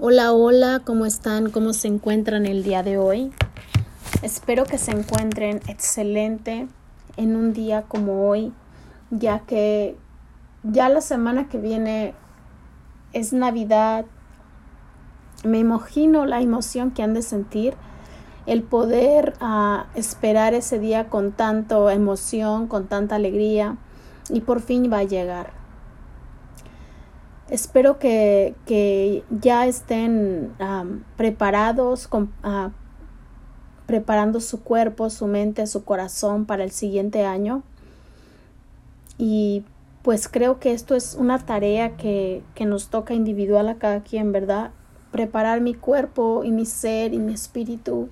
Hola, hola, ¿cómo están? ¿Cómo se encuentran el día de hoy? Espero que se encuentren excelente en un día como hoy, ya que ya la semana que viene es Navidad. Me imagino la emoción que han de sentir, el poder uh, esperar ese día con tanto emoción, con tanta alegría, y por fin va a llegar. Espero que, que ya estén preparados, con, uh, preparando su cuerpo, su mente, su corazón para el siguiente año. Y pues creo que esto es una tarea que, que nos toca individual a cada quien, ¿verdad? Preparar mi cuerpo y mi ser y mi espíritu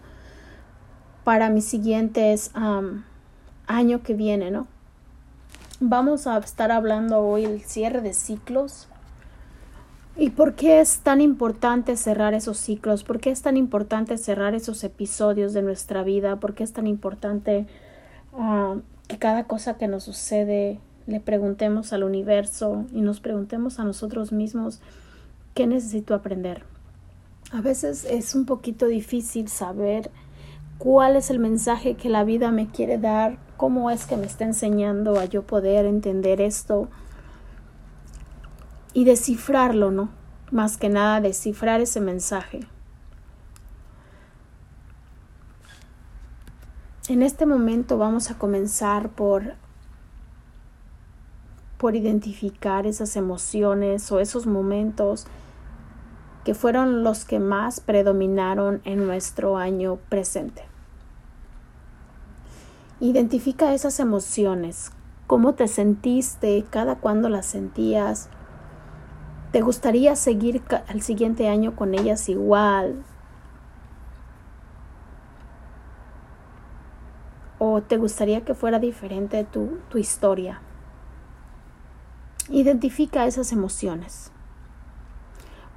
para mis siguientes um, año que viene, ¿no? Vamos a estar hablando hoy el cierre de ciclos ¿Y por qué es tan importante cerrar esos ciclos? ¿Por qué es tan importante cerrar esos episodios de nuestra vida? ¿Por qué es tan importante uh, que cada cosa que nos sucede le preguntemos al universo y nos preguntemos a nosotros mismos qué necesito aprender? A veces es un poquito difícil saber cuál es el mensaje que la vida me quiere dar, cómo es que me está enseñando a yo poder entender esto y descifrarlo, ¿no? Más que nada descifrar ese mensaje. En este momento vamos a comenzar por por identificar esas emociones o esos momentos que fueron los que más predominaron en nuestro año presente. Identifica esas emociones, cómo te sentiste, cada cuándo las sentías, ¿Te gustaría seguir al siguiente año con ellas igual? ¿O te gustaría que fuera diferente tu, tu historia? Identifica esas emociones.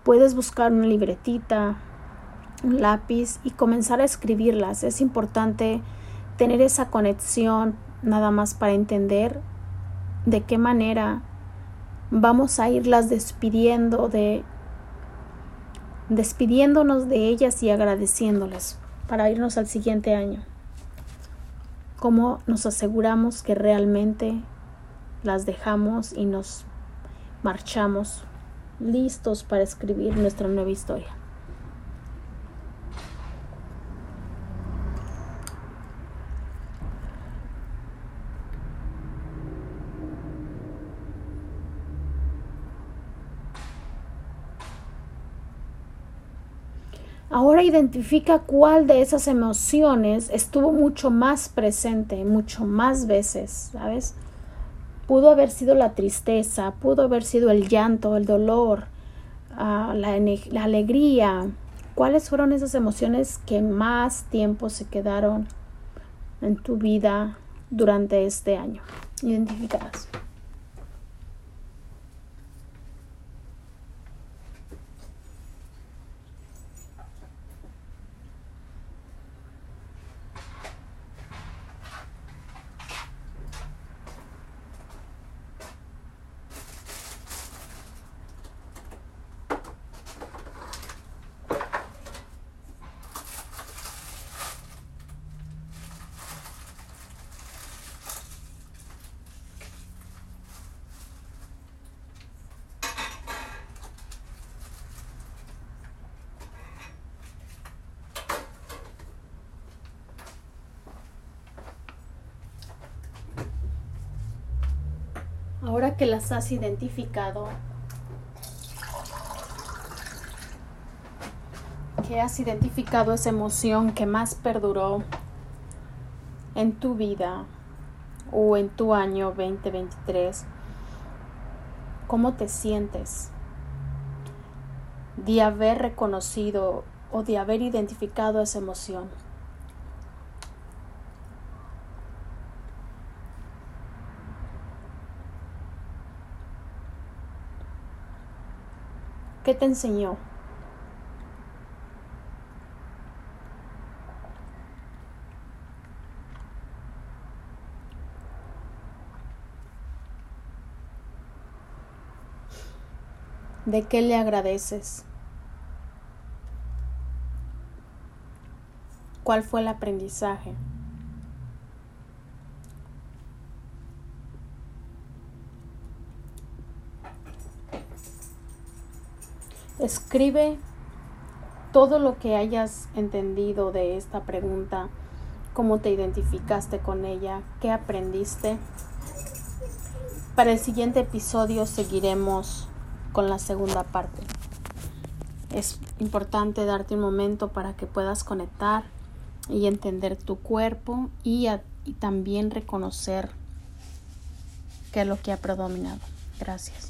Puedes buscar una libretita, un lápiz y comenzar a escribirlas. Es importante tener esa conexión nada más para entender de qué manera vamos a irlas despidiendo de despidiéndonos de ellas y agradeciéndoles para irnos al siguiente año. ¿Cómo nos aseguramos que realmente las dejamos y nos marchamos listos para escribir nuestra nueva historia? Ahora identifica cuál de esas emociones estuvo mucho más presente, mucho más veces, ¿sabes? Pudo haber sido la tristeza, pudo haber sido el llanto, el dolor, uh, la, la alegría. ¿Cuáles fueron esas emociones que más tiempo se quedaron en tu vida durante este año? Identificadas. Ahora que las has identificado, que has identificado esa emoción que más perduró en tu vida o en tu año 2023, ¿cómo te sientes de haber reconocido o de haber identificado esa emoción? ¿Qué te enseñó? ¿De qué le agradeces? ¿Cuál fue el aprendizaje? Escribe todo lo que hayas entendido de esta pregunta, cómo te identificaste con ella, qué aprendiste. Para el siguiente episodio seguiremos con la segunda parte. Es importante darte un momento para que puedas conectar y entender tu cuerpo y, también reconocer qué es lo que ha predominado. Gracias.